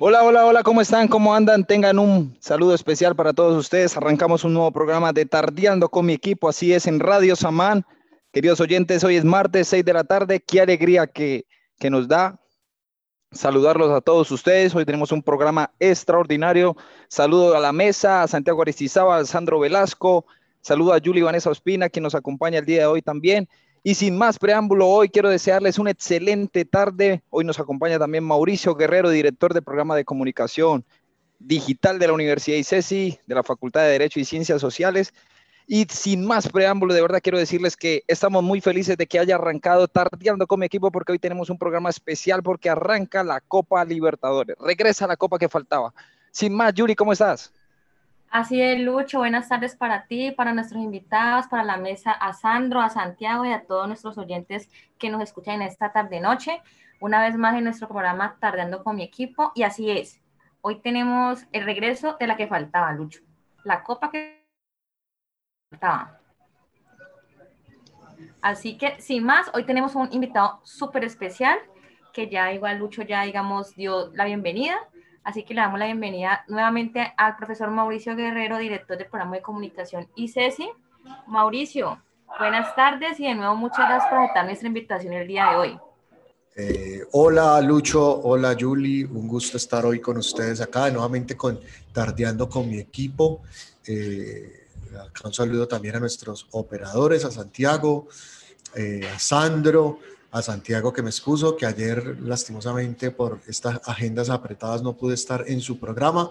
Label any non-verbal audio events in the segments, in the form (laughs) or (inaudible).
Hola, hola, hola, ¿cómo están? ¿Cómo andan? Tengan un saludo especial para todos ustedes. Arrancamos un nuevo programa de Tardeando con mi equipo, así es, en Radio Samán. Queridos oyentes, hoy es martes, 6 de la tarde. Qué alegría que, que nos da saludarlos a todos ustedes. Hoy tenemos un programa extraordinario. Saludo a la mesa, a Santiago Aristizábal, a Sandro Velasco. Saludo a Julie Vanessa Ospina, quien nos acompaña el día de hoy también. Y sin más preámbulo, hoy quiero desearles una excelente tarde. Hoy nos acompaña también Mauricio Guerrero, director del programa de comunicación digital de la Universidad ICESI, de la Facultad de Derecho y Ciencias Sociales. Y sin más preámbulo, de verdad quiero decirles que estamos muy felices de que haya arrancado tardeando con mi equipo porque hoy tenemos un programa especial porque arranca la Copa Libertadores. Regresa la Copa que faltaba. Sin más, Yuri, ¿cómo estás? Así es, Lucho. Buenas tardes para ti, para nuestros invitados, para la mesa, a Sandro, a Santiago y a todos nuestros oyentes que nos escuchan en esta tarde-noche. Una vez más en nuestro programa Tardeando con mi equipo. Y así es. Hoy tenemos el regreso de la que faltaba, Lucho. La copa que faltaba. Así que, sin más, hoy tenemos un invitado súper especial que ya igual Lucho ya, digamos, dio la bienvenida. Así que le damos la bienvenida nuevamente al profesor Mauricio Guerrero, director del programa de comunicación ICESI. Mauricio, buenas tardes y de nuevo muchas gracias por aceptar nuestra invitación el día de hoy. Eh, hola Lucho, hola Julie, un gusto estar hoy con ustedes acá, nuevamente con Tardeando con mi equipo. Eh, un saludo también a nuestros operadores, a Santiago, eh, a Sandro, a Santiago que me excuso, que ayer lastimosamente por estas agendas apretadas no pude estar en su programa,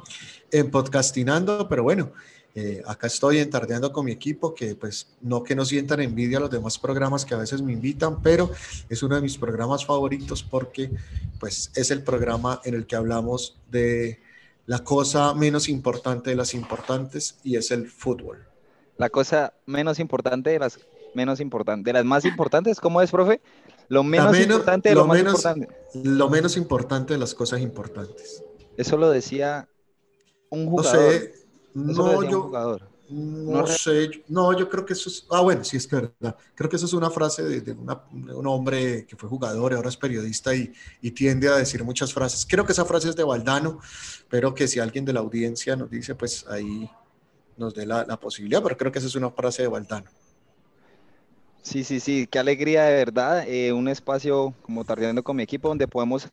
en podcastinando, pero bueno, eh, acá estoy entardeando con mi equipo, que pues no que no sientan envidia a los demás programas que a veces me invitan, pero es uno de mis programas favoritos porque pues es el programa en el que hablamos de la cosa menos importante de las importantes y es el fútbol. La cosa menos importante de las menos importantes, de las más importantes, ¿cómo es, profe? Lo menos, importante de lo, más importante. Lo menos importante de las cosas importantes. Eso lo decía un jugador. No sé, no, yo. No, sé, no, yo creo que eso es, ah, bueno, sí es verdad. Creo que eso es una frase de, un hombre que fue jugador y ahora es periodista y, y, tiende a decir muchas frases. Creo que esa frase es de Valdano, pero que si alguien de la audiencia nos dice, pues ahí nos dé la, la posibilidad, pero creo que esa es una frase de Valdano. Sí, sí, sí, qué alegría de verdad. Eh, un espacio como Tardeando con mi equipo donde podemos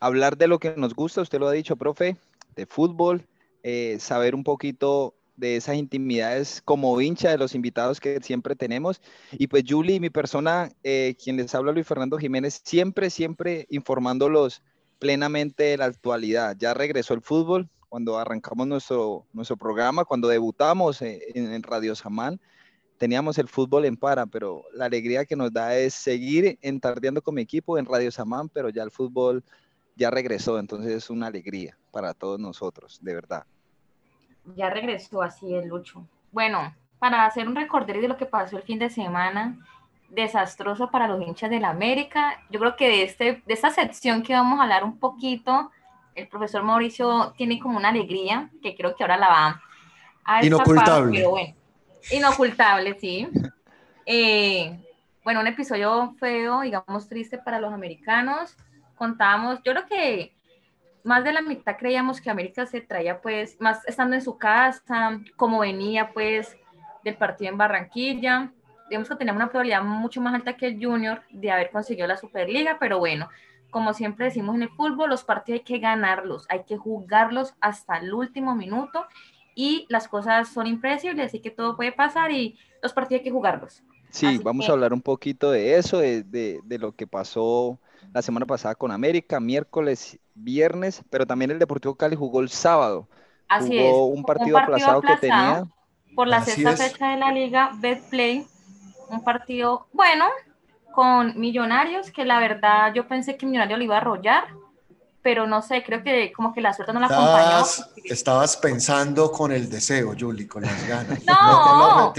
hablar de lo que nos gusta, usted lo ha dicho, profe, de fútbol, eh, saber un poquito de esas intimidades como hincha de los invitados que siempre tenemos. Y pues Julie, mi persona, eh, quien les habla Luis Fernando Jiménez, siempre, siempre informándolos plenamente de la actualidad. Ya regresó el fútbol cuando arrancamos nuestro, nuestro programa, cuando debutamos en, en Radio Samán teníamos el fútbol en para, pero la alegría que nos da es seguir entardeando con mi equipo en Radio Samán, pero ya el fútbol ya regresó, entonces es una alegría para todos nosotros, de verdad. Ya regresó, así es, Lucho. Bueno, para hacer un recorderio de lo que pasó el fin de semana, desastroso para los hinchas de la América, yo creo que de, este, de esta sección que vamos a hablar un poquito, el profesor Mauricio tiene como una alegría, que creo que ahora la va a... Inocultable. Pero bueno, Inocultable, sí. Eh, bueno, un episodio feo, digamos triste para los americanos. Contábamos, yo creo que más de la mitad creíamos que América se traía, pues, más estando en su casa, como venía, pues, del partido en Barranquilla. Digamos que teníamos una probabilidad mucho más alta que el Junior de haber conseguido la Superliga, pero bueno, como siempre decimos en el fútbol, los partidos hay que ganarlos, hay que jugarlos hasta el último minuto y las cosas son impredecibles, así que todo puede pasar y los partidos hay que jugarlos. Sí, vamos a hablar un poquito de eso, de, de, lo que pasó la semana pasada con América, miércoles, viernes, pero también el Deportivo Cali jugó el sábado. Así jugó un partido, aplazado, que tenía. Por la sexta fecha de la liga, Betplay, un partido bueno con Millonarios, que la verdad yo pensé que Millonarios lo iba a arrollar, pero no sé, creo que como que la suerte no la acompañó. Estabas pensando con el deseo, Julie, con las ganas. (laughs) No.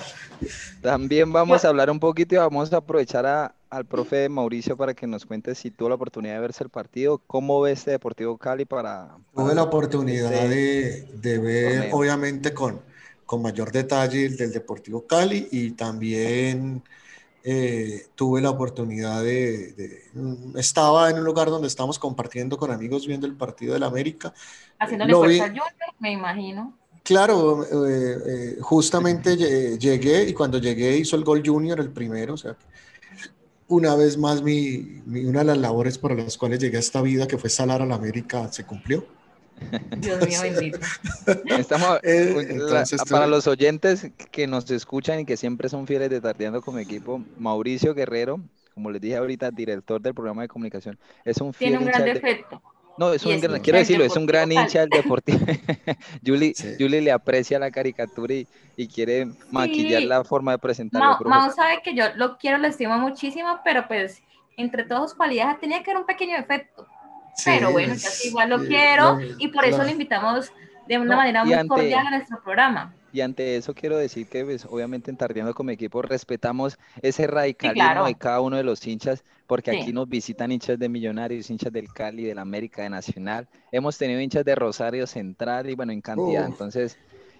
(laughs) También vamos a hablar un poquito y vamos a aprovechar al profe Mauricio para que nos cuente si tuvo la oportunidad de verse el partido, cómo ve este Deportivo Cali para... Tuve la oportunidad de, de, ver, obviamente, con, con mayor detalle el del Deportivo Cali y también eh, tuve la oportunidad de, mm, Estaba en un lugar donde estábamos compartiendo con amigos viendo el partido del América. Haciéndole fuerza a Junior, me imagino. Claro, eh, eh, justamente llegué y cuando llegué hizo el gol Junior, el primero, o sea, una vez más mi, una de las labores por las cuales llegué a esta vida, que fue salar a la América, se cumplió. Dios mío bendito. Estamos, (laughs) eh, para los oyentes que nos escuchan y que siempre son fieles de Tardeando como equipo, Mauricio Guerrero, como les dije ahorita, director del programa de comunicación, es un fiel Tiene un gran defecto. No, es un gran, quiero decirlo, es un gran hincha del deportivo. (laughs) Julie, Julie le aprecia la caricatura y, quiere maquillar la forma de presentarlo. Mau, sabe que yo lo quiero, lo estimo muchísimo, pero pues entre todas sus cualidades tenía que haber un pequeño defecto pero bueno, yo igual lo quiero y por eso lo invitamos de una manera muy cordial a nuestro programa. Y ante eso quiero decir que pues, obviamente en Tardeando como equipo respetamos ese radicalismo de cada uno de los hinchas, porque aquí nos visitan hinchas de Millonarios, hinchas del Cali, del América, de Nacional. Hemos tenido hinchas de Rosario Central y bueno, en cantidad. Entonces,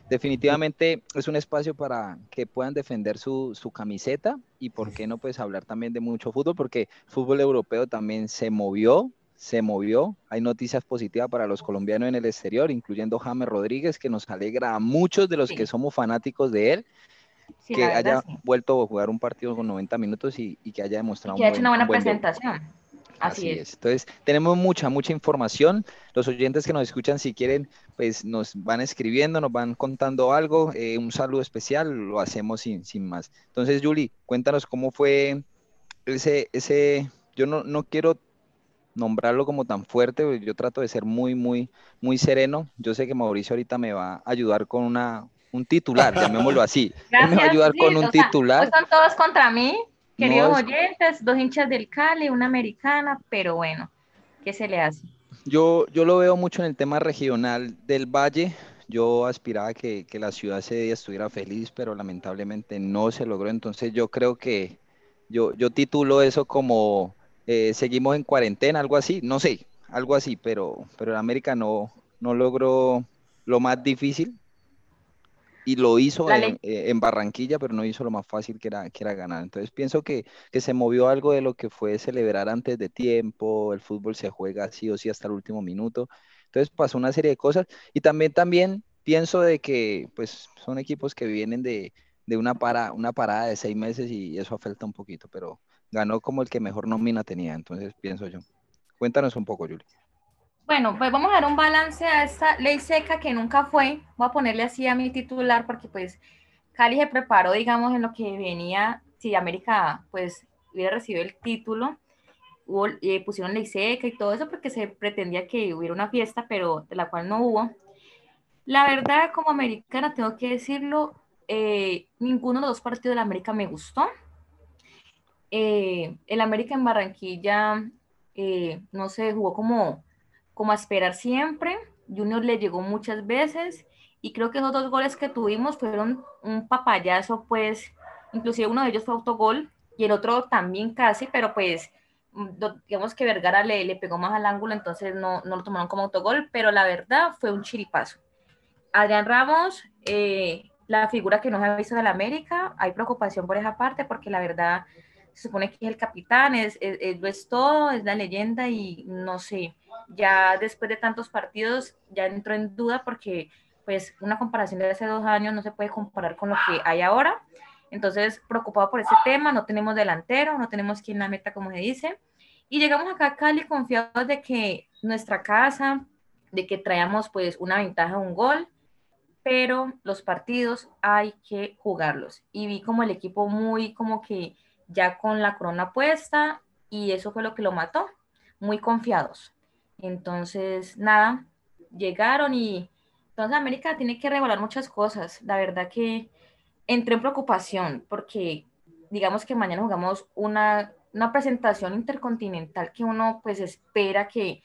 definitivamente es un espacio para que puedan defender su, su, camiseta y por qué no pues hablar también de mucho fútbol, porque fútbol europeo también se movió, se movió. Hay noticias positivas para los colombianos en el exterior, incluyendo James Rodríguez, que nos alegra a muchos de los que somos fanáticos de él, que haya vuelto a jugar un partido con 90 minutos y, que haya demostrado. que haya hecho una buena presentación. Así, es. Entonces, tenemos mucha, mucha información. Los oyentes que nos escuchan, si quieren, pues nos van escribiendo, nos van contando algo. Eh, un saludo especial, lo hacemos sin, sin más. Entonces, Julie, cuéntanos cómo fue ese, ese, yo no, no quiero nombrarlo como tan fuerte, yo trato de ser muy, muy, muy sereno. Yo sé que Mauricio ahorita me va a ayudar con una, un titular, (laughs) llamémoslo así. me va a ayudar con un titular. son todos contra mí, queridos oyentes, dos hinchas del Cali, una americana, pero bueno, ¿qué se le hace? Yo, yo lo veo mucho en el tema regional del Valle. Yo aspiraba que, que la ciudad día estuviera feliz, pero lamentablemente no se logró. Entonces yo creo que yo, yo titulo eso como eh, seguimos en cuarentena, algo así, no sé, algo así, pero, pero el América no, no logró lo más difícil y lo hizo eh, en, Barranquilla, pero no hizo lo más fácil que era, que era ganar. Entonces pienso que, que, se movió algo de lo que fue celebrar antes de tiempo, el fútbol se juega sí o sí hasta el último minuto. Entonces pasó una serie de cosas y también, también pienso de que pues son equipos que vienen de, de una, para, una parada de seis meses y eso afecta un poquito, pero ganó como el que mejor nómina tenía, entonces pienso yo. Cuéntanos un poco, Yuli. Bueno, pues vamos a dar un balance a esta ley seca que nunca fue. Voy a ponerle así a mi titular porque pues Cali se preparó, digamos, en lo que venía, si América pues hubiera recibido el título, hubo, eh, pusieron ley seca y todo eso porque se pretendía que hubiera una fiesta, pero de la cual no hubo. La verdad, como americana, tengo que decirlo, eh, ninguno de los dos partidos de la América me gustó eh, el América en Barranquilla eh, no se jugó como, como a esperar siempre. Junior le llegó muchas veces y creo que esos dos goles que tuvimos fueron un papayazo, pues inclusive uno de ellos fue autogol y el otro también casi, pero pues mm, digamos que Vergara le, le pegó más al ángulo, entonces no, no, lo tomaron como autogol, pero la verdad fue un chiripazo. Adrián Ramos, eh, la figura que nos ha visto del América, hay preocupación por esa parte porque la verdad se supone que es el capitán, es, es, es, todo, es la leyenda y no sé, ya después de tantos partidos ya entró en duda porque pues una comparación de hace dos años no se puede comparar con lo que hay ahora. Entonces, preocupado por ese tema, no tenemos delantero, no tenemos quien la meta, como se dice. Y llegamos acá a Cali confiados de que nuestra casa, de que traíamos pues una ventaja, un gol, pero los partidos hay que jugarlos. Y vi como el equipo muy como que ya con la corona puesta y eso fue lo que lo mató, muy confiados. Entonces, nada, llegaron y entonces América tiene que revelar muchas cosas. La verdad que entré en preocupación porque digamos que mañana jugamos una, una presentación intercontinental que uno pues espera que,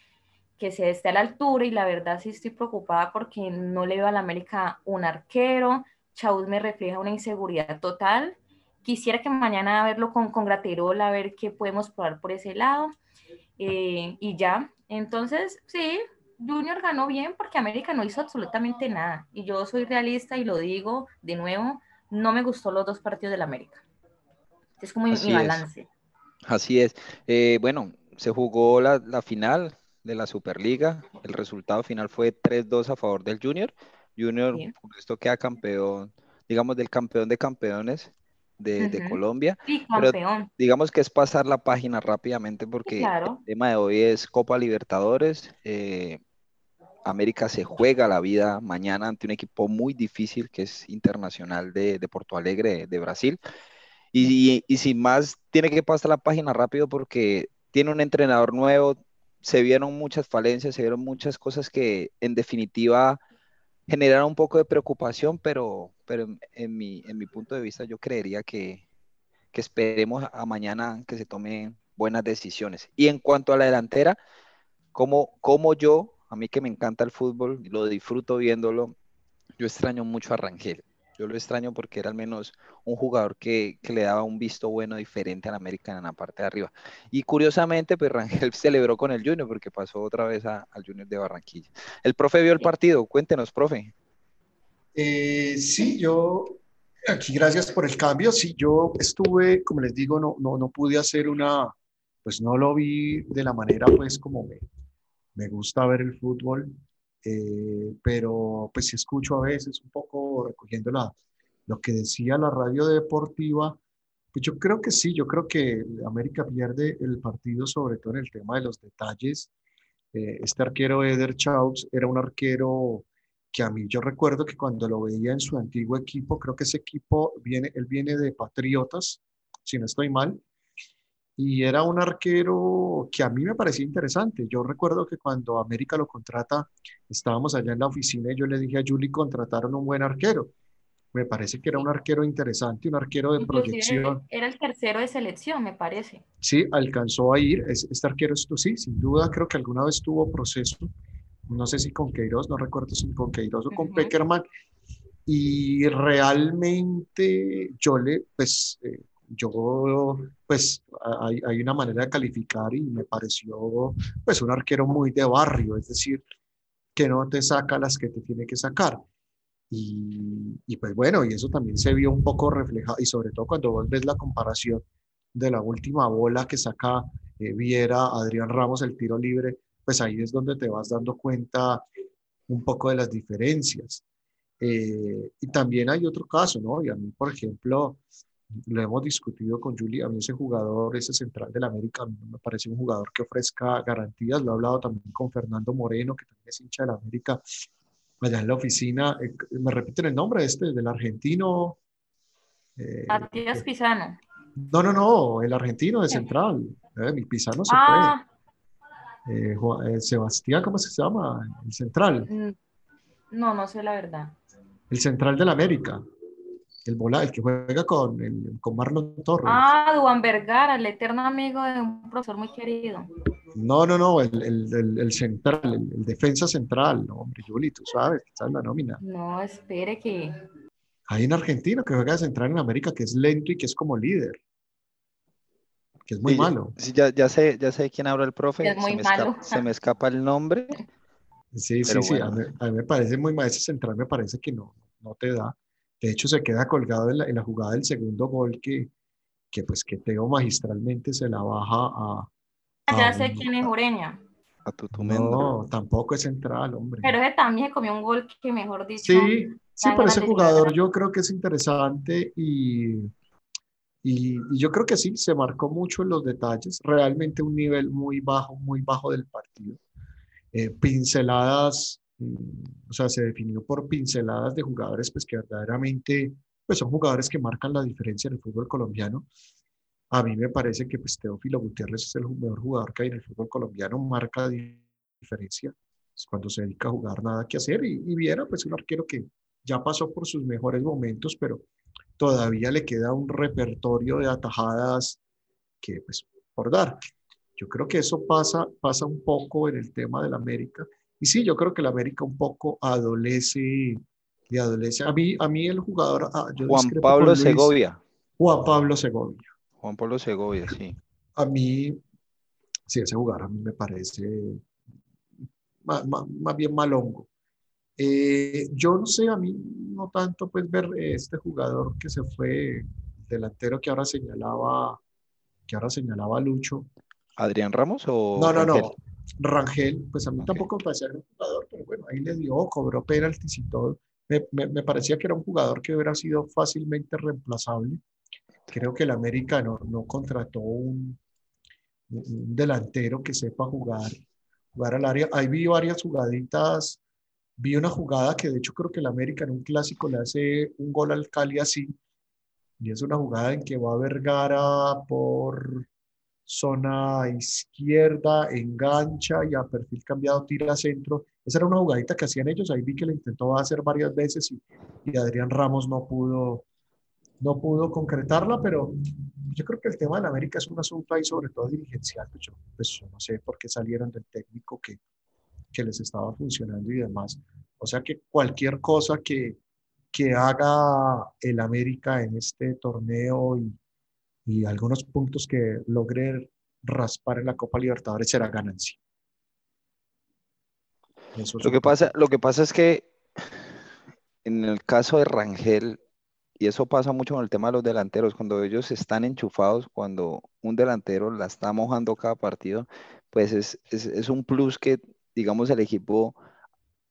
que se esté a la altura y la verdad sí estoy preocupada porque no le veo a la América un arquero. Chauz me refleja una inseguridad total quisiera que mañana verlo con, con Graterol, a ver qué podemos probar por ese lado. Eh, y ya, entonces, sí, Junior ganó bien porque América no hizo absolutamente nada. Y yo soy realista y lo digo de nuevo, no me gustó los dos partidos del América. Es como mi balance. Así es. Eh, bueno, se jugó la, la, final de la Superliga. El resultado final fue 3-2 a favor del Junior. Junior, por esto queda campeón, digamos, del campeón de campeones de, Colombia. digamos que es pasar la página rápidamente porque el tema de hoy es Copa Libertadores. Eh, América se juega la vida mañana ante un equipo muy difícil que es Internacional de, Porto Alegre, de, Brasil. Y, y, sin más, tiene que pasar la página rápido porque tiene un entrenador nuevo, se vieron muchas falencias, se vieron muchas cosas que en definitiva generaron un poco de preocupación, pero, pero en, mi, en mi punto de vista yo creería que, que esperemos a mañana que se tomen buenas decisiones. Y en cuanto a la delantera, como, como yo, a mí que me encanta el fútbol, lo disfruto viéndolo, yo extraño mucho a Rangel. Yo lo extraño porque era al menos un jugador que, le daba un visto bueno diferente al América en la parte de arriba. Y curiosamente, pues (laughs) Rangel celebró con el Junior porque pasó otra vez al Junior de Barranquilla. El profe vio el partido, cuéntenos, profe. Eh, sí, yo, aquí gracias por el cambio. Sí, yo estuve, como les digo, no, no, no pude hacer una, pues no lo vi de la manera pues como me, me gusta ver el fútbol. Eh, pero pues si escucho a veces un poco recogiendo la, lo que decía la radio deportiva, pues yo creo que sí, yo creo que América pierde el partido sobre todo en el tema de los detalles. Eh, este arquero Eder Chaux era un arquero que a mí yo recuerdo que cuando lo veía en su antiguo equipo, creo que ese equipo viene, él viene de Patriotas, si no estoy mal, y era un arquero que a mí me parecía interesante. Yo recuerdo que cuando América lo contrata, estábamos allá en la oficina y yo le dije a Julie, contrataron un buen arquero. Me parece que era un arquero interesante, un arquero de proyección. Era el tercero de selección, me parece. Sí, alcanzó a ir. Este arquero, esto sí, sin duda, creo que alguna vez tuvo proceso. No sé si con Queiroz, no recuerdo si con Queiroz o con Peckerman. Y realmente yo le, pues, eh, yo, pues, hay, hay, una manera de calificar y me pareció, pues, un arquero muy de barrio, es decir, que no te saca las que te tiene que sacar. Y, y pues bueno, y eso también se vio un poco reflejado, y sobre todo cuando vos ves la comparación de la última bola que saca eh, Viera, Adrián Ramos, el tiro libre, pues ahí es donde te vas dando cuenta un poco de las diferencias. Eh, y también hay otro caso, ¿no? Y a mí, por ejemplo, lo hemos discutido con Julie, a mí ese jugador, ese central del América, me parece un jugador que ofrezca garantías, lo he hablado también con Fernando Moreno, que también es hincha del América, allá en la oficina, eh, me repiten el nombre este, del argentino. Eh, Matías Pisano. No, no, no, el argentino de central, eh, mi Pisano se ah. fue. Eh, Sebastián, ¿cómo se llama? El central. Mm, no, no sé la verdad. El central del América el, bola, el que juega con, el, con Marlon Torres. Ah, Duan Vergara, el eterno amigo de un profesor muy querido. No, no, no, el, el, el central, el, defensa central, no, hombre, Juli, tú sabes, en la nómina. No, espere que... Hay un argentino que juega de central en América que es lento y que es como líder. Que es muy malo. Sí, ya, ya, sé, ya sé quién habla el profe. Es muy se, me malo. Escapa, se me (laughs) escapa el nombre. Sí, sí, sí, a mí, a mí, me parece muy mal, ese central me parece que no, no te da. De hecho, se queda colgado en la, jugada del segundo gol que, que, pues, que Teo magistralmente se la baja a... ya sé quién es Ureña. A No, tampoco es central, hombre. Pero ese también se comió un gol que, mejor dicho... Sí, sí, pero ese jugador yo creo que es interesante y, y, y, yo creo que sí, se marcó mucho en los detalles. Realmente un nivel muy bajo, muy bajo del partido. Eh, pinceladas Mm, o sea, se definió por pinceladas de jugadores pues que verdaderamente pues son jugadores que marcan la diferencia en el fútbol colombiano. A mí me parece que pues Teófilo Gutiérrez es el mejor jugador que hay en el fútbol colombiano, marca diferencia. Es cuando se dedica a jugar nada que hacer y, y Viera pues un arquero que ya pasó por sus mejores momentos, pero todavía le queda un repertorio de atajadas que pues por dar. Yo creo que eso pasa, pasa un poco en el tema del América y sí, yo creo que el América un poco adolece, y adolece. A mí, a mí el jugador... Ah, Juan Pablo Segovia. Juan Pablo Segovia. Juan Pablo Segovia, sí. A mí, sí, ese jugador a mí me parece más, más, bien malongo. Eh, yo no sé, a mí no tanto pues ver este jugador que se fue delantero que ahora señalaba, que ahora señalaba Lucho. ¿Adrián Ramos o No, no, no. Rangel, pues a mí tampoco me parecía un jugador, pero bueno, ahí le dio, cobró penaltis y todo. Me, me, parecía que era un jugador que hubiera sido fácilmente reemplazable. Creo que el América no, no contrató un, un, delantero que sepa jugar, jugar al área. Ahí vi varias jugaditas. Vi una jugada que de hecho creo que el América en un clásico le hace un gol al Cali así. Y es una jugada en que va a Vergara por zona izquierda, engancha y a perfil cambiado tira a centro. Esa era una jugadita que hacían ellos. Ahí vi que le intentó hacer varias veces y, y Adrián Ramos no pudo, no pudo concretarla, pero yo creo que el tema de la América es un asunto ahí sobre todo dirigencial. Pues yo, pues no sé por qué salieron del técnico que, que les estaba funcionando y demás. O sea que cualquier cosa que, que haga el América en este torneo y, y algunos puntos que logre raspar en la Copa Libertadores será ganancia. lo, que pasa, lo que pasa es que en el caso de Rangel, y eso pasa mucho con el tema de los delanteros, cuando ellos están enchufados, cuando un delantero la está mojando cada partido, pues es, es, es un plus que, digamos, el equipo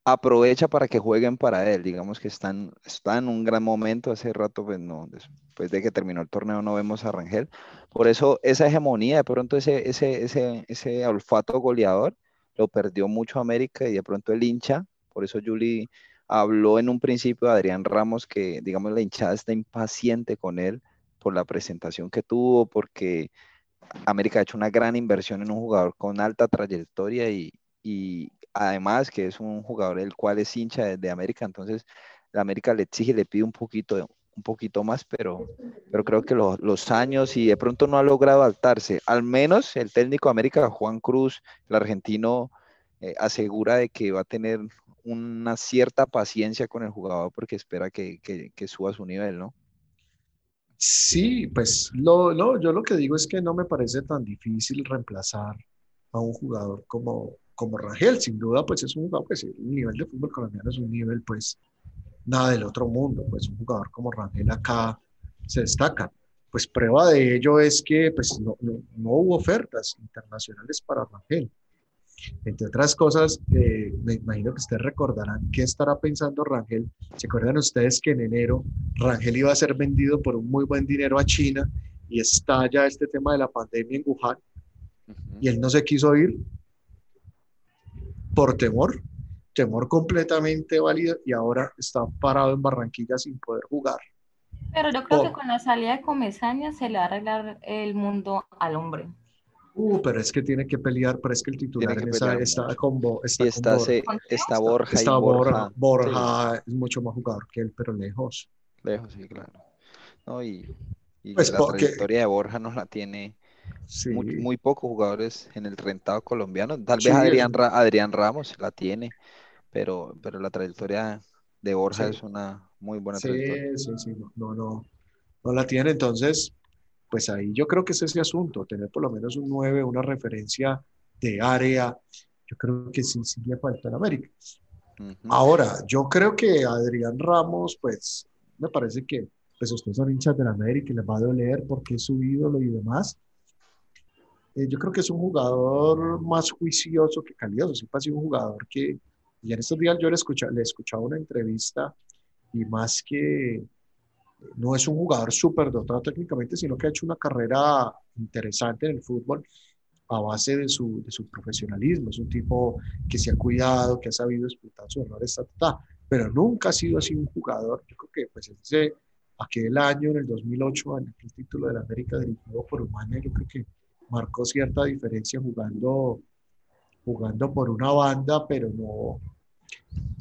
aprovecha para que jueguen para él. Digamos que están, está en un gran momento. Hace rato, pues no, después de que terminó el torneo, no vemos a Rangel. Por eso, esa hegemonía, de pronto, ese, ese, ese, ese olfato goleador lo perdió mucho América y de pronto el hincha. Por eso, Juli habló en un principio de Adrián Ramos que, digamos, la hinchada está impaciente con él por la presentación que tuvo, porque América ha hecho una gran inversión en un jugador con alta trayectoria y, y además que es un jugador el cual es hincha de, América, entonces la América le exige, le pide un poquito, un poquito más, pero, pero creo que los años y de pronto no ha logrado adaptarse. Al menos el técnico de América, Juan Cruz, el argentino, eh, asegura de que va a tener una cierta paciencia con el jugador porque espera que, que, que suba su nivel, ¿no? Sí, pues lo, yo lo que digo es que no me parece tan difícil reemplazar a un jugador como, como Rangel, sin duda, pues es un jugador, pues el nivel de fútbol colombiano es un nivel, pues nada del otro mundo, pues un jugador como Rangel acá se destaca. Pues prueba de ello es que pues no, no, hubo ofertas internacionales para Rangel. Entre otras cosas, eh, me imagino que ustedes recordarán qué estará pensando Rangel. ¿Se acuerdan ustedes que en enero Rangel iba a ser vendido por un muy buen dinero a China y estalla este tema de la pandemia en Wuhan? Y él no se quiso ir por temor, temor completamente válido y ahora está parado en Barranquilla sin poder jugar. Pero yo creo que con la salida de Comesaña se le va a arreglar el mundo al hombre. Uh, pero es que tiene que pelear, pero es que el titular está con, está, está, está Borja. Está Borja. Borja, es mucho más jugador que él, pero lejos. Lejos, sí, claro. No, y, pues la trayectoria de Borja no la tiene muy, pocos jugadores en el rentado colombiano. Tal vez Adrián, Adrián Ramos la tiene, pero, pero la trayectoria de Borja es una muy buena trayectoria. Sí, sí, no, no, no la tiene. Entonces, pues ahí yo creo que es ese asunto, tener por lo menos un 9, una referencia de área. Yo creo que sí, sí le falta en América. Ahora, yo creo que Adrián Ramos, pues me parece que pues ustedes son hinchas de la América y les va a doler porque es su ídolo y demás. Eh, yo creo que es un jugador más juicioso que calidoso. Siempre ha sido un jugador que, y en estos días yo le, escucha, le escuchaba una entrevista y más que no es un jugador súper dotado técnicamente, sino que ha hecho una carrera interesante en el fútbol a base de su, de su profesionalismo. Es un tipo que se ha cuidado, que ha sabido explotar sus errores, pero nunca ha sido así un jugador. Yo creo que pues ese, aquel año, en el 2008, en el título de la América dirigido por Humana, yo creo que marcó cierta diferencia jugando, jugando por una banda, pero no,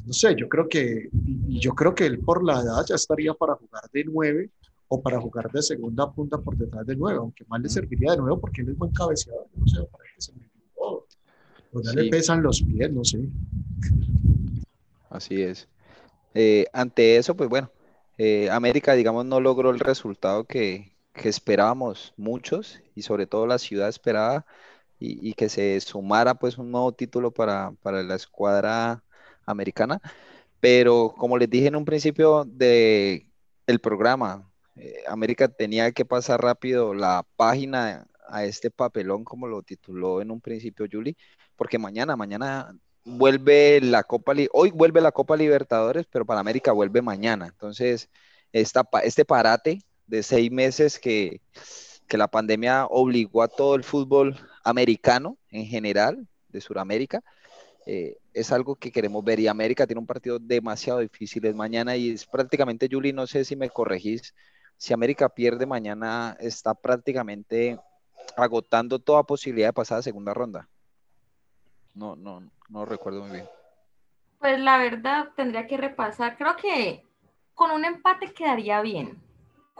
no sé, yo creo que, y yo creo que él por la edad ya estaría para jugar de nueve o para jugar de segunda punta por detrás de nueve, aunque más le serviría de nuevo porque él es buen cabeceador, no sé, para que se me o ya le pesan los pies, no sé. Así es. Eh, ante eso, pues bueno, eh, América, digamos, no logró el resultado que, que esperábamos muchos y sobre todo la ciudad esperaba y, que se sumara pues un nuevo título para, la escuadra americana. Pero como les dije en un principio de el programa, eh, América tenía que pasar rápido la página a este papelón, como lo tituló en un principio Juli, porque mañana, mañana vuelve la Copa, hoy vuelve la Copa Libertadores, pero para América vuelve mañana. Entonces, esta, este parate de seis meses que, que la pandemia obligó a todo el fútbol americano en general, de Sudamérica, eh, es algo que queremos ver. Y América tiene un partido demasiado difícil es mañana y es prácticamente, Juli, no sé si me corregís, si América pierde mañana está prácticamente agotando toda posibilidad de pasar a segunda ronda. No, no, no recuerdo muy bien. Pues la verdad tendría que repasar. Creo que con un empate quedaría bien.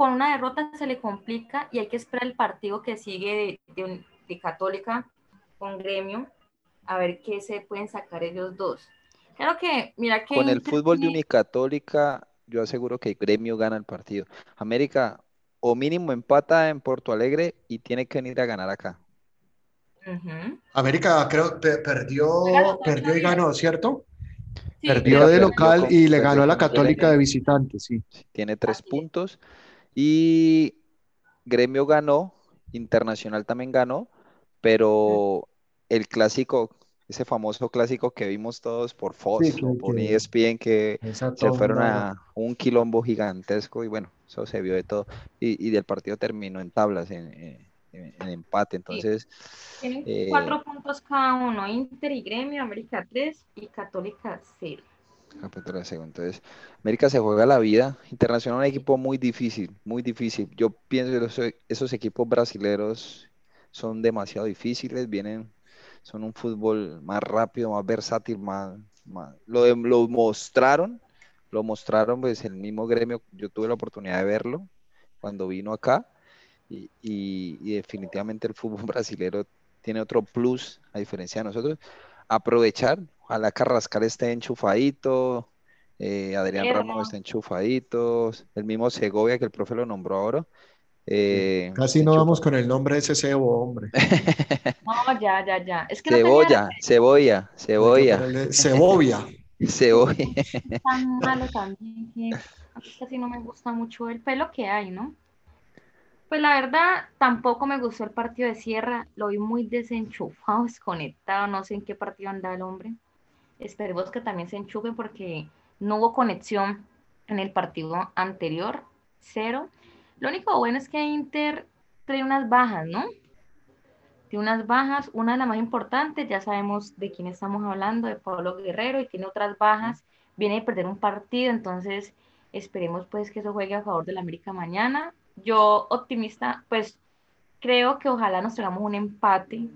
Con una derrota se le complica y hay que esperar el partido que sigue de, de Católica con Gremio a ver qué se pueden sacar ellos dos. Creo que, mira que... Con el fútbol de Unicatólica, yo aseguro que Gremio gana el partido. América o mínimo empata en Porto Alegre y tiene que venir a ganar acá. América creo perdió, perdió y ganó, ¿cierto? perdió de local y le ganó a la Católica de visitante, sí. Tiene tres puntos y Gremio ganó, Internacional también ganó, pero el clásico, ese famoso clásico que vimos todos por Fox o por ESPN, que se fueron a un quilombo gigantesco y bueno, eso se vio de todo. Y, y del partido terminó en tablas, en, empate. Entonces. Tienen eh, cuatro puntos cada uno: Inter y Gremio, América 3 y Católica 0. Entonces, América se juega la vida. Internacional, un equipo muy difícil, muy difícil. Yo pienso que esos equipos brasileños son demasiado difíciles, vienen son un fútbol más rápido, más versátil, más, lo, lo mostraron, lo mostraron pues el mismo gremio, yo tuve la oportunidad de verlo cuando vino acá y, y, definitivamente el fútbol (laughs) brasileño tiene otro plus a diferencia de nosotros, aprovechar, ojalá Carrascal esté enchufadito, eh, Adrián Ramos esté enchufadito, el mismo Segovia que el profe lo nombró ahora, eh, Casi no vamos con el nombre de ese cebo, hombre. (laughs) No, ya, ya, ya. Es que cebolla, cebolla, cebolla. Cebolla. (laughs) Cebolla. Tan malo también que casi no me gusta mucho el pelo que hay, ¿no? Pues la verdad, tampoco me gustó el partido de Sierra. Lo vi muy desenchufado, (laughs) desconectado. No sé en qué partido anda el hombre. Esperemos que también se enchufe porque no hubo conexión en el partido anterior. Cero. Lo único bueno es que Inter trae unas bajas, ¿no? Tiene unas bajas, una de las más importantes, ya sabemos de quién estamos hablando, de Pablo Guerrero, y tiene otras bajas, viene de perder un partido, entonces esperemos pues que eso juegue a favor del América mañana. Yo optimista, pues creo que ojalá nos traigamos un empate,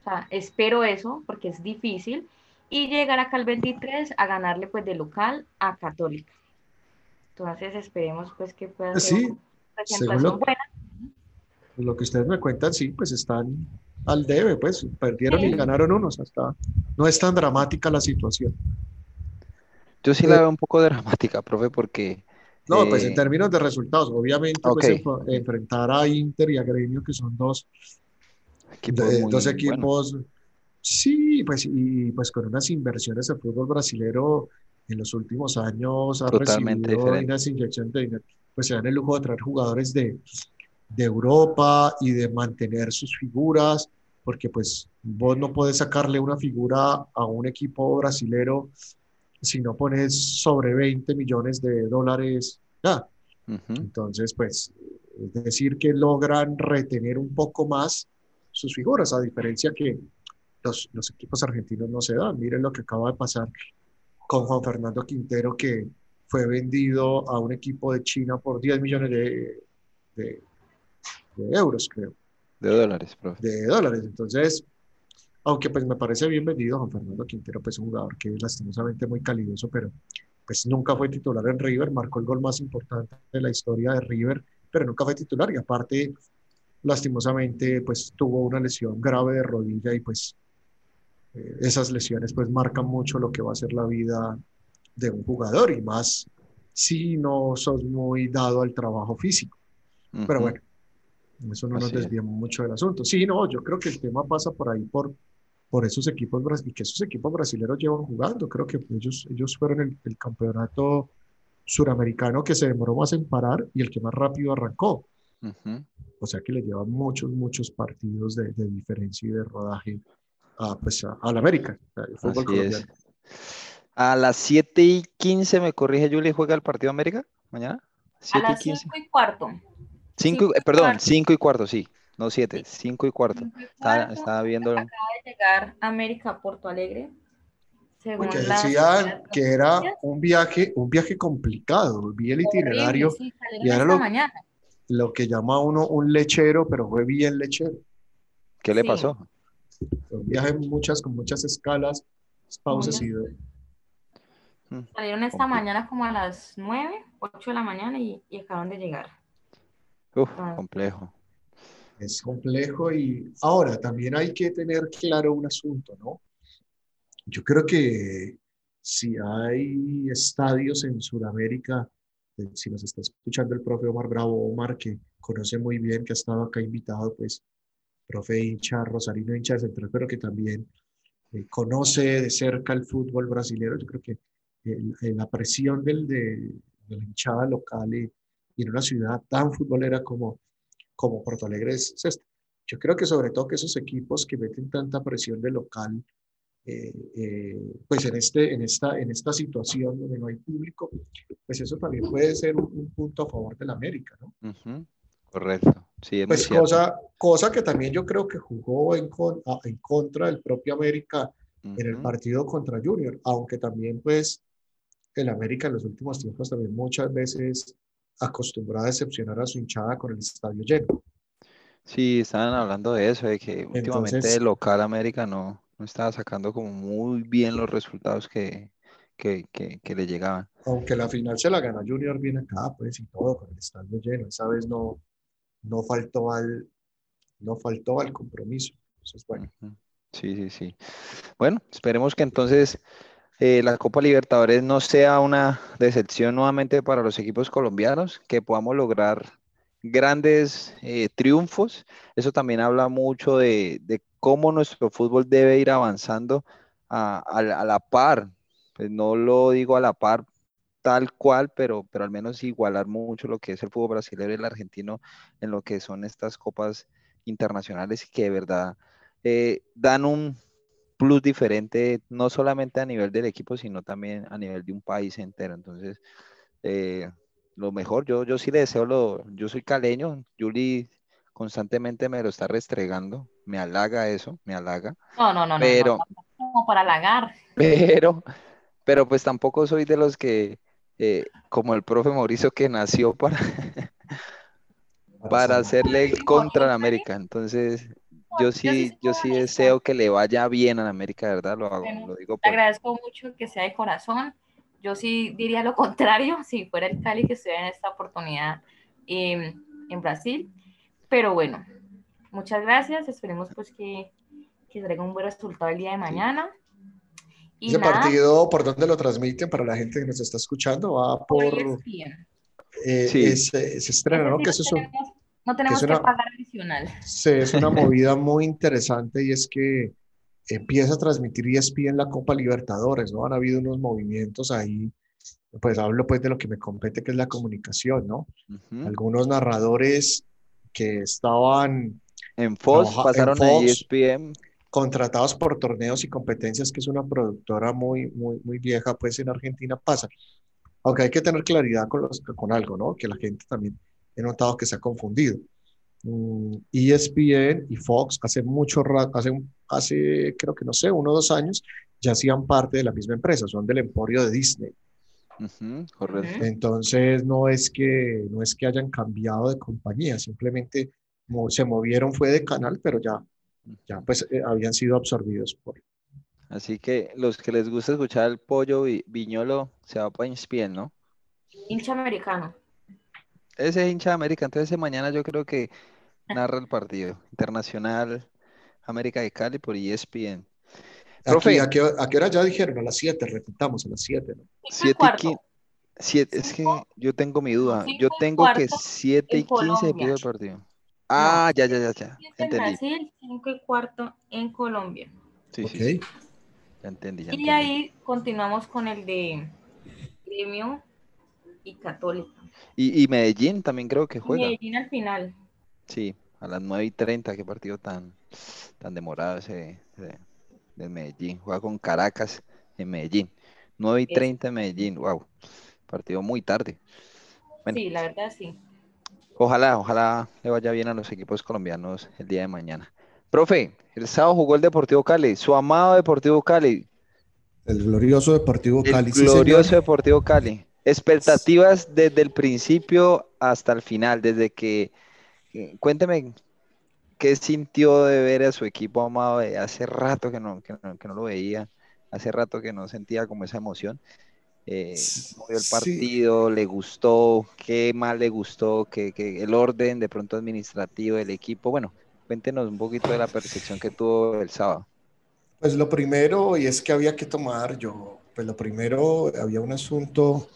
o sea, espero eso, porque es difícil, y llegar acá al 23 a ganarle pues de local a Católica. Entonces esperemos pues que pueda pues ser según lo, que ustedes me cuentan, sí, pues están al debe, pues perdieron y ganaron unos, hasta no es tan dramática la situación. Yo sí la eh, veo un poco dramática, profe, porque... No, pues en eh, términos de resultados, obviamente pues, enfrentar a Inter y a Gremio, que son dos equipos, dos equipos sí, pues y pues con unas inversiones de fútbol brasilero en los últimos años ha Totalmente recibido unas inyecciones de dinero pues se dan el lujo de traer jugadores de, de Europa y de mantener sus figuras, porque pues vos no puedes sacarle una figura a un equipo brasilero si no pones sobre 20 millones de dólares. Entonces, pues, es decir, que logran retener un poco más sus figuras, a diferencia que los, los equipos argentinos no se dan. Miren lo que acaba de pasar con Juan Fernando Quintero, que fue vendido a un equipo de China por 10 millones de, de, euros, creo. De dólares, profe. De dólares. Entonces, aunque pues me parece bien vendido, Juan Fernando Quintero, pues un jugador que es lastimosamente muy calidoso, pero pues nunca fue titular en River, marcó el gol más importante de la historia de River, pero nunca fue titular y aparte, lastimosamente, pues tuvo una lesión grave de rodilla y pues eh, esas lesiones pues marcan mucho lo que va a ser la vida de un jugador y más si no sos muy dado al trabajo físico. Pero bueno, eso no nos desviamos mucho del asunto. Sí, no, yo creo que el tema pasa por ahí, por, por esos equipos y que esos equipos brasileños llevan jugando. Creo que ellos, ellos fueron el, campeonato suramericano que se demoró más en parar y el que más rápido arrancó. O sea que le lleva muchos, muchos partidos de, diferencia y de rodaje a, pues, a, América, A las 7 y 15, me corrige Julie, ¿juega el partido América mañana? 7 a las 5 y, cuarto. Cinco, perdón, 5 y cuarto, sí. No 7, 5 y cuarto. Estaba, viendo. Acaba de llegar América a Porto Alegre. Porque decían que era un viaje, un viaje complicado. Vi el itinerario y era lo, mañana lo que llama uno un lechero, pero fue bien lechero. ¿Qué le pasó? Un viaje muchas, con muchas escalas, pausas y... Mm. Salieron esta mañana como a las 9, 8 de la mañana y, y acaban de llegar. Uf, ah. complejo. Es complejo y ahora también hay que tener claro un asunto, ¿no? Yo creo que si hay estadios en Sudamérica si nos está escuchando el profe Omar Bravo, Omar, que conoce muy bien, que ha estado acá invitado, pues, profe hincha, Rosarino hincha de central, pero que también eh, conoce de cerca el fútbol brasileño. Yo creo que la presión del, de, la hinchada local y, en una ciudad tan futbolera como, como Porto Alegre es, es Yo creo que sobre todo que esos equipos que meten tanta presión de local, eh, eh, pues en, este, en, esta, en esta situación donde no hay público, pues eso también puede ser un, punto a favor de la América, ¿no? Correcto. Sí, pues cosa, cosa que también yo creo que jugó en, en contra del propio América en el partido contra Junior, aunque también pues el América en los últimos tiempos también muchas veces acostumbrada a decepcionar a su hinchada con el estadio lleno. Sí, estaban hablando de eso, de que últimamente el local América no, no estaba sacando como muy bien los resultados que, que, que, le llegaban. Aunque la final se la gana Junior bien acá, pues y todo, con el estadio lleno. Esa vez no, no faltó al no faltó al compromiso. Eso es bueno. Sí, sí, sí. Bueno, esperemos que entonces eh, la Copa Libertadores no sea una decepción nuevamente para los equipos colombianos, que podamos lograr grandes eh, triunfos. Eso también habla mucho de, cómo nuestro fútbol debe ir avanzando a, la par. Pues no lo digo a la par tal cual, pero, pero al menos igualar mucho lo que es el fútbol brasileño y el argentino en lo que son estas copas internacionales que de verdad eh, dan un plus diferente, no solamente a nivel del equipo, sino también a nivel de un país entero. Entonces, eh, lo mejor, yo, yo sí le deseo lo, yo soy caleño, Juli constantemente me lo está restregando, me halaga eso, me halaga. No, no, no, pero, no, como para halagar. (laughs) Pero, pero pues tampoco soy de los que, eh, como el profe Mauricio, que nació para, (laughs) para hacerle contra la América. Entonces, yo sí, yo sí deseo que le vaya bien a la América, de verdad, lo hago, lo digo. Te agradezco mucho que sea de corazón. Yo sí diría lo (laughs) contrario, si fuera el Cali que estuviera en esta oportunidad en Brasil. Pero bueno, muchas gracias. Esperemos pues que, que traiga un buen resultado el día de mañana. Y Ese partido, ¿por dónde lo transmiten para la gente que nos está escuchando? Va por... Eh, sí. se estrena, ¿no? Que eso no tenemos que, pagar adicional. Sí, es una movida muy interesante y es que empieza a transmitir ESPN la Copa Libertadores, ¿no? Han habido unos movimientos ahí, pues hablo pues de lo que me compete, que es la comunicación, ¿no? Algunos narradores que estaban en Fox, pasaron a ESPN. Contratados por torneos y competencias, que es una productora muy, muy, muy vieja, pues en Argentina pasa. Aunque hay que tener claridad con, los, con algo, ¿no? Que la gente también he notado que se ha confundido. Mm, ESPN y Fox hace mucho rato, hace, hace creo que no sé, uno o dos años, ya hacían parte de la misma empresa, son del emporio de Disney. correcto. Entonces no es que no es que hayan cambiado de compañía, simplemente se movieron fue de canal, pero ya ya pues eh, habían sido absorbidos por. Así que los que les gusta escuchar el pollo y viñolo se va para ESPN, ¿no? Hincha americano. Ese hincha América, entonces mañana yo creo que narra el partido internacional América de Cali por ESPN. Profe, ¿a, qué, hora ya dijeron? A las 7, repitamos, a las 7. ¿no? 7 y 15. es que yo tengo mi duda. Yo tengo que 7 y 15 de el partido. Ah, ya, ya, ya, ya. En Brasil, 5 y cuarto en Colombia. Sí, sí, Ya entendí. y ahí continuamos con el de gremio y Católica. Y, Medellín también creo que juega. Medellín al final. Sí, a las 9 y 30, qué partido tan, tan demorado ese de, Medellín. Juega con Caracas en Medellín. 9 y 30 en Medellín, wow. Partido muy tarde. sí, la verdad sí. Ojalá, ojalá le vaya bien a los equipos colombianos el día de mañana. Profe, el sábado jugó el Deportivo Cali, su amado Deportivo Cali. El glorioso Deportivo Cali. El glorioso Deportivo Cali. Expectativas desde el principio hasta el final, desde que... Cuénteme qué sintió de ver a su equipo amado. Hace rato que no, que no, lo veía, hace rato que no sentía como esa emoción. Eh, el partido, le gustó, qué más le gustó, que, el orden de pronto administrativo del equipo. Bueno, cuéntenos un poquito de la percepción que tuvo el sábado. Pues lo primero, y es que había que tomar, yo, pues lo primero, había un asunto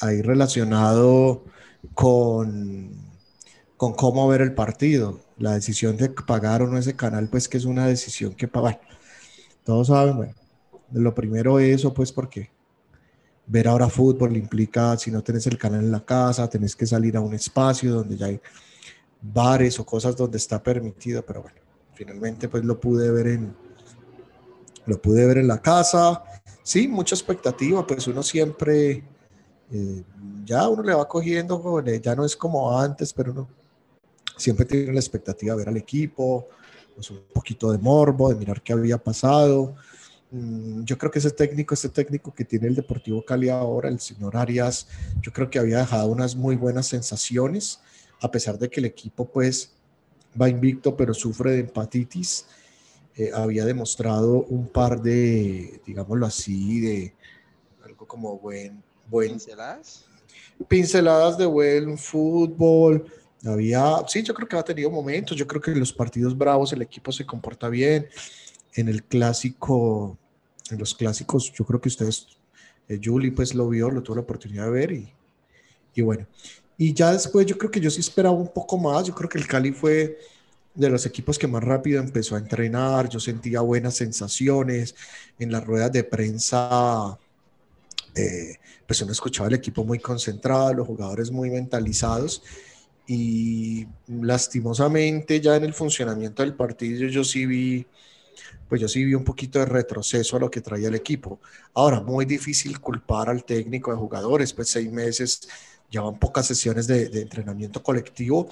ahí relacionado con, con cómo ver el partido. La decisión de pagar o no ese canal, pues que es una decisión que, bueno, todos saben, bueno, lo primero eso, pues porque ver ahora fútbol implica, si no tenés el canal en la casa, tenés que salir a un espacio donde ya hay bares o cosas donde está permitido, pero bueno, finalmente pues lo pude ver en, lo pude ver en la casa. Sí, mucha expectativa, pues uno siempre, eh, ya uno le va cogiendo, ya no es como antes, pero uno siempre tiene la expectativa de ver al equipo, pues un poquito de morbo, de mirar qué había pasado. Mm, yo creo que ese técnico, ese técnico que tiene el Deportivo Cali ahora, el señor Arias, yo creo que había dejado unas muy buenas sensaciones, a pesar de que el equipo pues va invicto, pero sufre de empatitis. Eh, había demostrado un par de, digámoslo así, de algo como buen... buen ¿Pinceladas? Pinceladas de buen fútbol. Había, sí, yo creo que ha tenido momentos. Yo creo que en los partidos bravos el equipo se comporta bien. En el clásico, en los clásicos, yo creo que ustedes, eh, Julie, pues lo vio, lo tuvo la oportunidad de ver y, y bueno. Y ya después yo creo que yo sí esperaba un poco más. Yo creo que el Cali fue de los equipos que más rápido empezó a entrenar, yo sentía buenas sensaciones en las ruedas de prensa, eh, pues uno escuchaba el equipo muy concentrado, los jugadores muy mentalizados y lastimosamente ya en el funcionamiento del partido yo sí vi, pues yo sí vi un poquito de retroceso a lo que traía el equipo. Ahora, muy difícil culpar al técnico de jugadores, pues seis meses, llevan pocas sesiones de, de entrenamiento colectivo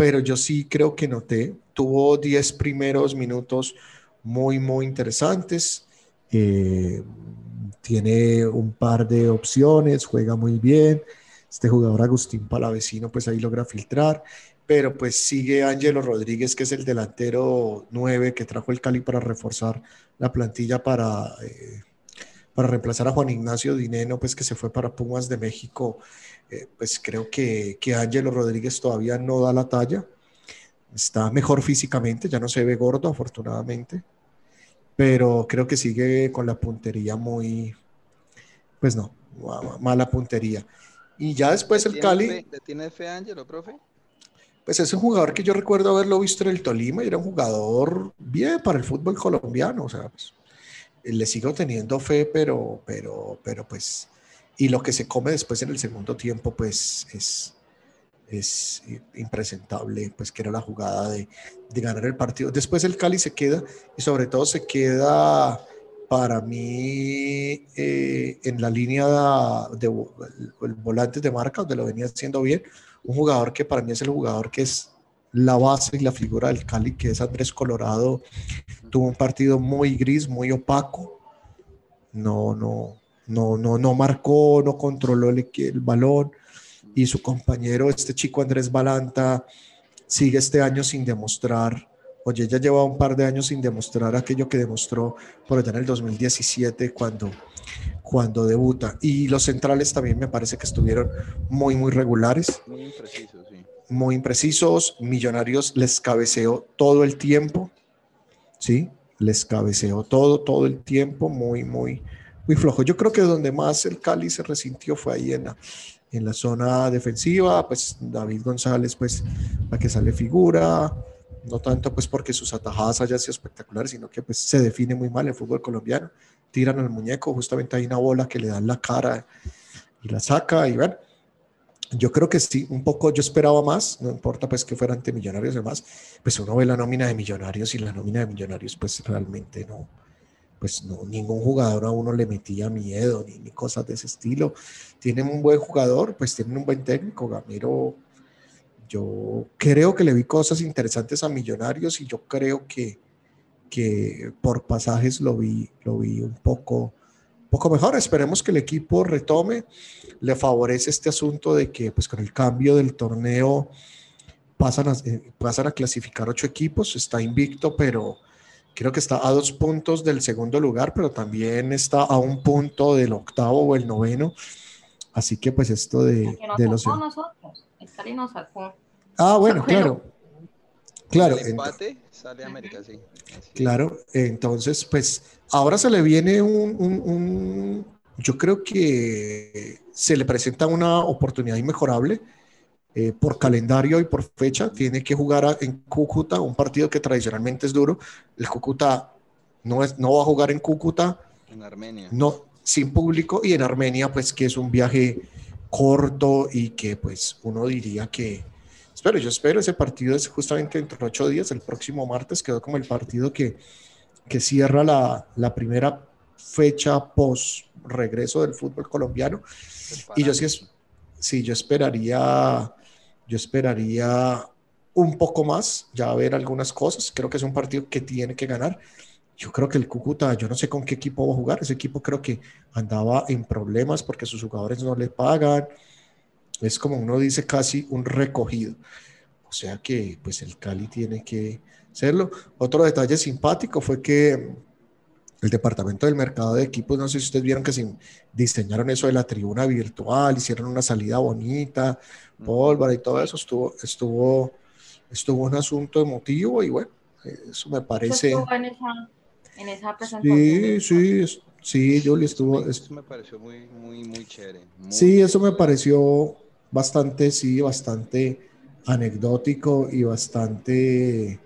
pero yo sí creo que noté, tuvo 10 primeros minutos muy, muy interesantes. Eh, tiene un par de opciones, juega muy bien. Este jugador Agustín Palavecino, pues ahí logra filtrar, pero pues sigue Ángelo Rodríguez, que es el delantero 9 que trajo el Cali para reforzar la plantilla para, eh, para reemplazar a Juan Ignacio Dineno, pues que se fue para Pumas de México eh, pues creo que, que Ángelo Rodríguez todavía no da la talla. Está mejor físicamente, ya no se ve gordo, afortunadamente, pero creo que sigue con la puntería muy, pues no, mala puntería. Y ya después el Cali. ¿Le tiene fe Ángelo, profe? Pues es un jugador que yo recuerdo haberlo visto en el Tolima y era un jugador bien para el fútbol colombiano, o sea, pues, le sigo teniendo fe, pero, pero, pero pues y lo que se come después en el segundo tiempo, pues es, es impresentable, pues que era la jugada de, de, ganar el partido. Después el Cali se queda y sobre todo se queda para mí eh, en la línea de, el volante de marca, donde lo venía haciendo bien, un jugador que para mí es el jugador que es la base y la figura del Cali, que es Andrés Colorado, tuvo un partido muy gris, muy opaco, no, no, no, no, no marcó, no controló el, el balón y su compañero, este chico Andrés Balanta, sigue este año sin demostrar, oye, ya lleva un par de años sin demostrar aquello que demostró por allá en el 2017 cuando, cuando debuta. Y los centrales también me parece que estuvieron muy, muy regulares. Muy imprecisos, sí. Muy imprecisos. Millonarios les cabeceó todo el tiempo, ¿sí? Les cabeceó todo, todo el tiempo, muy, muy, muy flojo. Yo creo que donde más el Cali se resintió fue ahí en la, en la zona defensiva, pues David González, pues la que sale figura, no tanto pues porque sus atajadas hayan sido espectaculares, sino que pues se define muy mal el fútbol colombiano. Tiran al muñeco, justamente hay una bola que le dan la cara y la saca y ver. Yo creo que sí, un poco yo esperaba más, no importa pues que fuera ante Millonarios y demás, pues uno ve la nómina de Millonarios y la nómina de Millonarios pues realmente no, pues no, ningún jugador a uno le metía miedo ni, ni cosas de ese estilo. Tienen un buen jugador, pues tienen un buen técnico, Gamero. Yo creo que le vi cosas interesantes a Millonarios y yo creo que, que por pasajes lo vi, lo vi un poco, poco mejor. Esperemos que el equipo retome. Le favorece este asunto de que pues con el cambio del torneo pasan eh, pasan a clasificar ocho equipos. Está invicto, pero creo que está a dos puntos del segundo lugar, pero también está a un punto del octavo o el noveno. Así que pues esto de, de los... Nosotros. nos sacó. Ah, bueno, claro. Claro. El empate sale América, sí. Claro, entonces, pues ahora se le viene un, yo creo que se le presenta una oportunidad inmejorable eh, por calendario y por fecha. Tiene que jugar en Cúcuta, un partido que tradicionalmente es duro. El Cúcuta no, es, no va a jugar en Cúcuta. En Armenia. No, sin público y en Armenia, pues que es un viaje corto y que pues uno diría que Espero, yo espero ese partido es justamente dentro de ocho días, el próximo martes, quedó como el partido que, que cierra la, la primera fecha post regreso del fútbol colombiano. Y yo sí, es, sí, yo esperaría, yo esperaría un poco más, ya ver algunas cosas. Creo que es un partido que tiene que ganar. Yo creo que el Cúcuta, yo no sé con qué equipo va a jugar. Ese equipo creo que andaba en problemas porque sus jugadores no le pagan es como uno dice casi un recogido. O sea que pues el Cali tiene que hacerlo. Otro detalle simpático fue que el departamento del mercado de equipos, no sé si ustedes vieron que se diseñaron eso de la tribuna virtual, hicieron una salida bonita, pólvora y todo eso, estuvo, estuvo, estuvo un asunto emotivo y bueno, eso me parece... en esa, en esa presentación. Sí, sí, sí, yo le estuvo... Eso me pareció muy, muy, muy chévere. sí, eso me pareció bastante, sí, bastante anecdótico y bastante,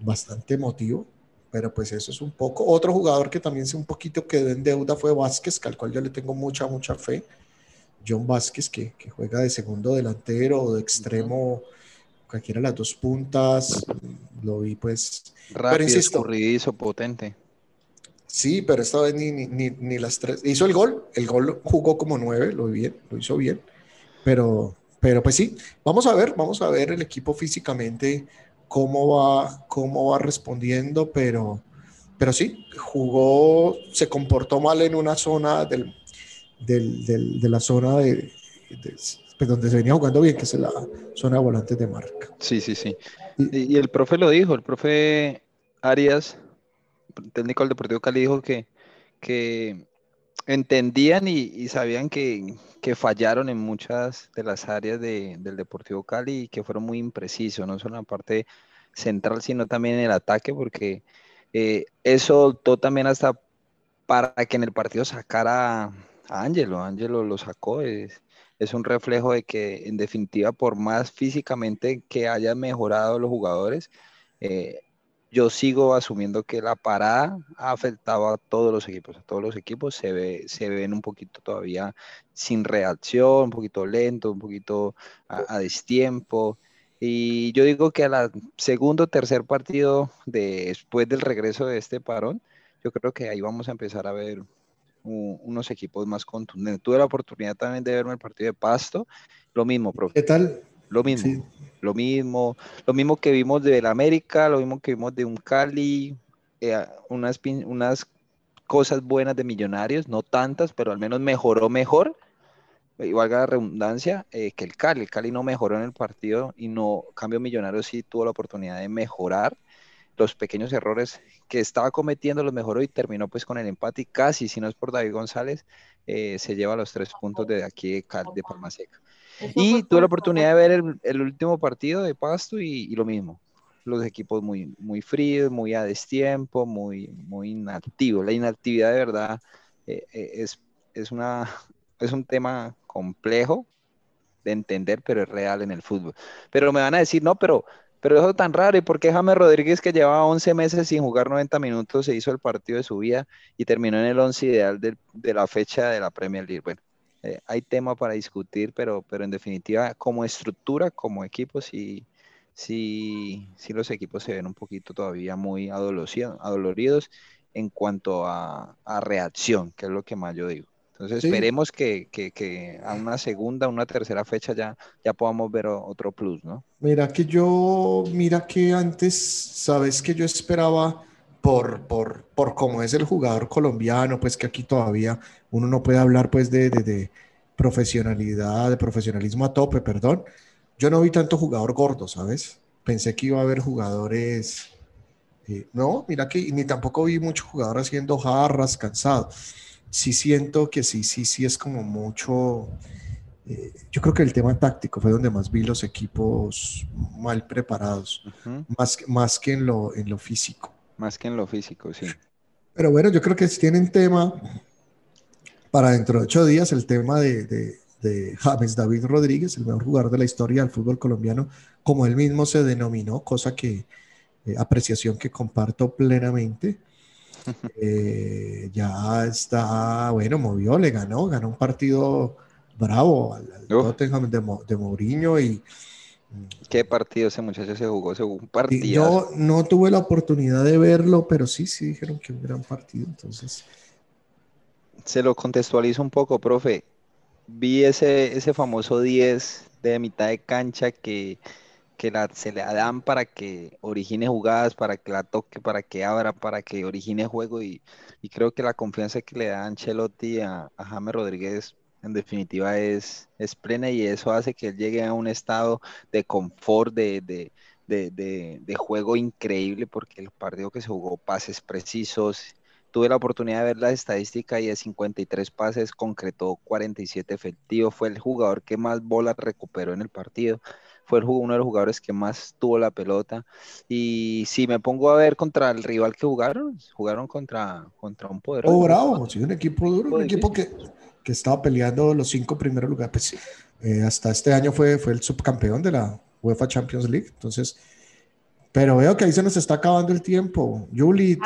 bastante emotivo. Pero pues eso es un poco. Otro jugador que también se un poquito quedó en deuda fue Vázquez, al cual yo le tengo mucha, mucha fe. John Vázquez, que, que juega de segundo delantero o de extremo, cualquiera de las dos puntas. Lo vi pues... Rápido, escurridizo, potente. Sí, pero esta vez ni, ni, ni, las tres. Hizo el gol, el gol jugó como nueve, lo, vi bien, lo hizo bien. Pero, pero pues sí, vamos a ver, vamos a ver el equipo físicamente cómo va, cómo va respondiendo, pero, pero sí, jugó, se comportó mal en una zona del, del, de la zona de, pues donde se venía jugando bien, que es la zona de volantes de marca. Sí, sí, sí. Y, y, el profe lo dijo, el profe Arias, técnico del Deportivo Cali, dijo que, que entendían y, sabían que, fallaron en muchas de las áreas del Deportivo Cali y que fueron muy imprecisos, no solo en la parte central, sino también en el ataque, porque eh, eso optó también hasta para que en el partido sacara a Ángelo. Ángelo lo sacó, es, es un reflejo de que en definitiva, por más físicamente que hayan mejorado los jugadores, eh, yo sigo asumiendo que la parada ha afectado a todos los equipos. A todos los equipos se, ve, se ven un poquito todavía sin reacción, un poquito lento, un poquito a, destiempo. Y yo digo que a la segundo o tercer partido después del regreso de este parón, yo creo que ahí vamos a empezar a ver unos equipos más contundentes. Tuve la oportunidad también de verme el partido de Pasto, lo mismo, profe. ¿Qué tal? Lo mismo, lo mismo, lo mismo que vimos del América, lo mismo que vimos de un Cali, eh, unas, unas cosas buenas de Millonarios, no tantas, pero al menos mejoró mejor, igual la redundancia, eh, que el Cali. El Cali no mejoró en el partido y no, cambio Millonarios sí tuvo la oportunidad de mejorar los pequeños errores que estaba cometiendo, los mejoró y terminó pues con el empate y casi, si no es por David González, eh, se lleva los tres puntos de aquí de, de Palma Seca y tuve la oportunidad de ver el, último partido de Pasto y, lo mismo. Los equipos muy, muy fríos, muy a destiempo, muy, muy inactivos. La inactividad de verdad eh, eh, es, es, una, (laughs) es un tema complejo de entender, pero es real en el fútbol. Pero me van a decir, no, pero, pero eso es tan raro. ¿Y por qué James Rodríguez, que llevaba 11 meses sin jugar 90 minutos, se hizo el partido de su vida y terminó en el 11 ideal de, de la fecha de la Premier League? Bueno, eh, hay tema para discutir, pero, pero en definitiva, como estructura, como equipo, sí, sí, sí los equipos se ven un poquito todavía muy adoloridos en cuanto a, reacción, que es lo que más yo digo. Entonces esperemos que, que, a una segunda, una tercera fecha ya, ya podamos ver otro plus, ¿no? Mira que yo, mira que antes, sabes que yo esperaba por, por, por cómo es el jugador colombiano, pues que aquí todavía uno no puede hablar pues de, de, de profesionalidad, de profesionalismo a tope, perdón. Yo no vi tanto jugador gordo, ¿sabes? Pensé que iba a haber jugadores no, mira que ni tampoco vi mucho jugador haciendo jarras, cansado. Sí siento que sí, sí, sí es como mucho. Eh, yo creo que el tema táctico fue donde más vi los equipos mal preparados, más, más que en lo, en lo físico. Más que en lo físico, sí. Pero bueno, yo creo que si tienen tema para dentro de ocho días, el tema de, de, de James David Rodríguez, el mejor jugador de la historia del fútbol colombiano, como él mismo se denominó, cosa que eh, apreciación que comparto plenamente. Eh, ya está, bueno, movió, le ganó, ganó un partido bravo al, Tottenham de, de, Mourinho y... ¿Qué partido ese muchacho se jugó? Se un partido. Yo no tuve la oportunidad de verlo, pero sí, sí dijeron que un gran partido, entonces... Se lo contextualizo un poco, profe. Vi ese, ese famoso 10 de mitad de cancha que que la, se le dan para que origine jugadas, para que la toque, para que abra, para que origine juego y, creo que la confianza que le da Ancelotti a, a James Rodríguez en definitiva es, es plena y eso hace que él llegue a un estado de confort, de, de, de, de, juego increíble porque el partido que se jugó pases precisos. Tuve la oportunidad de ver la estadística y de 53 pases concretó 47 efectivos. Fue el jugador que más bolas recuperó en el partido fue uno de los jugadores que más tuvo la pelota. Y si me pongo a ver contra el rival que jugaron, jugaron contra, contra un poderoso. Oh, bravo, sí, un equipo duro, un equipo que, que estaba peleando los cinco primeros lugares. Pues, eh, hasta este año fue, fue el subcampeón de la UEFA Champions League. Entonces, pero veo que ahí se nos está acabando el tiempo. Julie,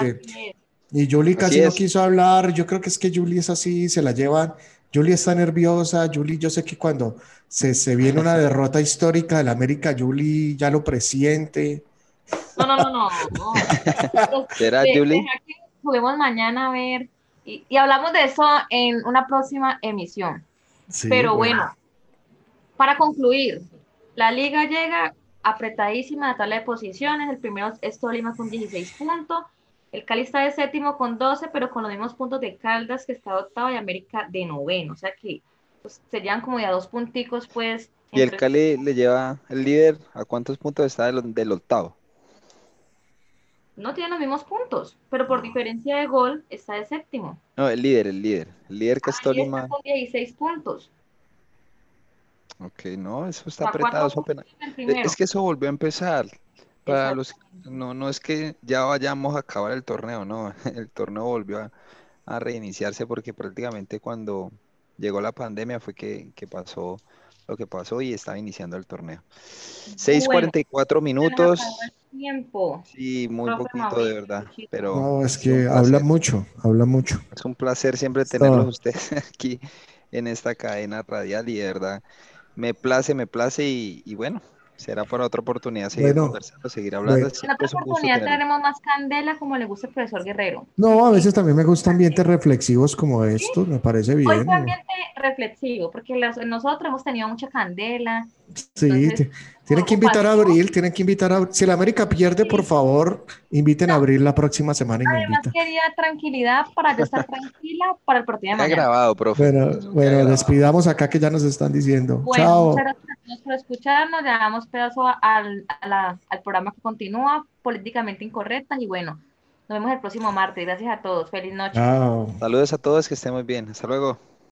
y Julie casi no quiso hablar. Yo creo que es que Julie es así, se la llevan Julie está nerviosa, Julie, yo sé que cuando se, se viene una (laughs) derrota histórica del América, Julie ya lo presiente. No, no, no, no. no. (laughs) ¿Será, Julie? juguemos mañana a ver y, y, hablamos de eso en una próxima emisión. Pero bueno, para concluir, la liga llega apretadísima a la tabla de posiciones. El primero es Tolima con 16 puntos. El Cali está de séptimo con 12, pero con los mismos puntos de Caldas, que está octavo, y América de noveno. O sea que pues, serían como ya dos punticos, pues. ¿Y el Cali le lleva el líder a cuántos puntos está del, octavo? No tiene los mismos puntos, pero por diferencia de gol está de séptimo. No, el líder, el líder. El líder que es Tolima. con 16 puntos. Ok, no, eso está apretado. Es que eso volvió a empezar. Para los, no, no es que ya vayamos a acabar el torneo, no, (laughs) el torneo volvió a, reiniciarse porque prácticamente cuando llegó la pandemia fue que, pasó lo que pasó y estaba iniciando el torneo. 6.44 minutos. Tiempo. Sí, muy poquito de verdad, pero... No, es que habla mucho, habla mucho. Es un placer siempre tenerlos ustedes (laughs) aquí en esta cadena radial y de verdad me place, me place y bueno, Será por otra oportunidad seguir conversando, seguir hablando. En otra oportunidad tendremos más candela como le gusta el profesor Guerrero. No, a veces también me gustan ambientes reflexivos como estos, me parece bien. Hoy fue ambiente reflexivo, porque nosotros hemos tenido mucha candela. Sí, tienen que invitar a Abril, tienen que invitar a Si la América pierde, por favor, inviten a Abril la próxima semana y Además, me invita. quería tranquilidad para yo estar tranquila para el partido de mañana. grabado, profe. Bueno, despidamos acá que ya nos están diciendo. Bueno, Chao. Muchas gracias por escucharnos. Le damos pedazo al, al programa que continúa, políticamente incorrectas. Y bueno, nos vemos el próximo martes. Gracias a todos. Feliz noche. Chao. Saludos a todos, que estén muy bien. Hasta luego.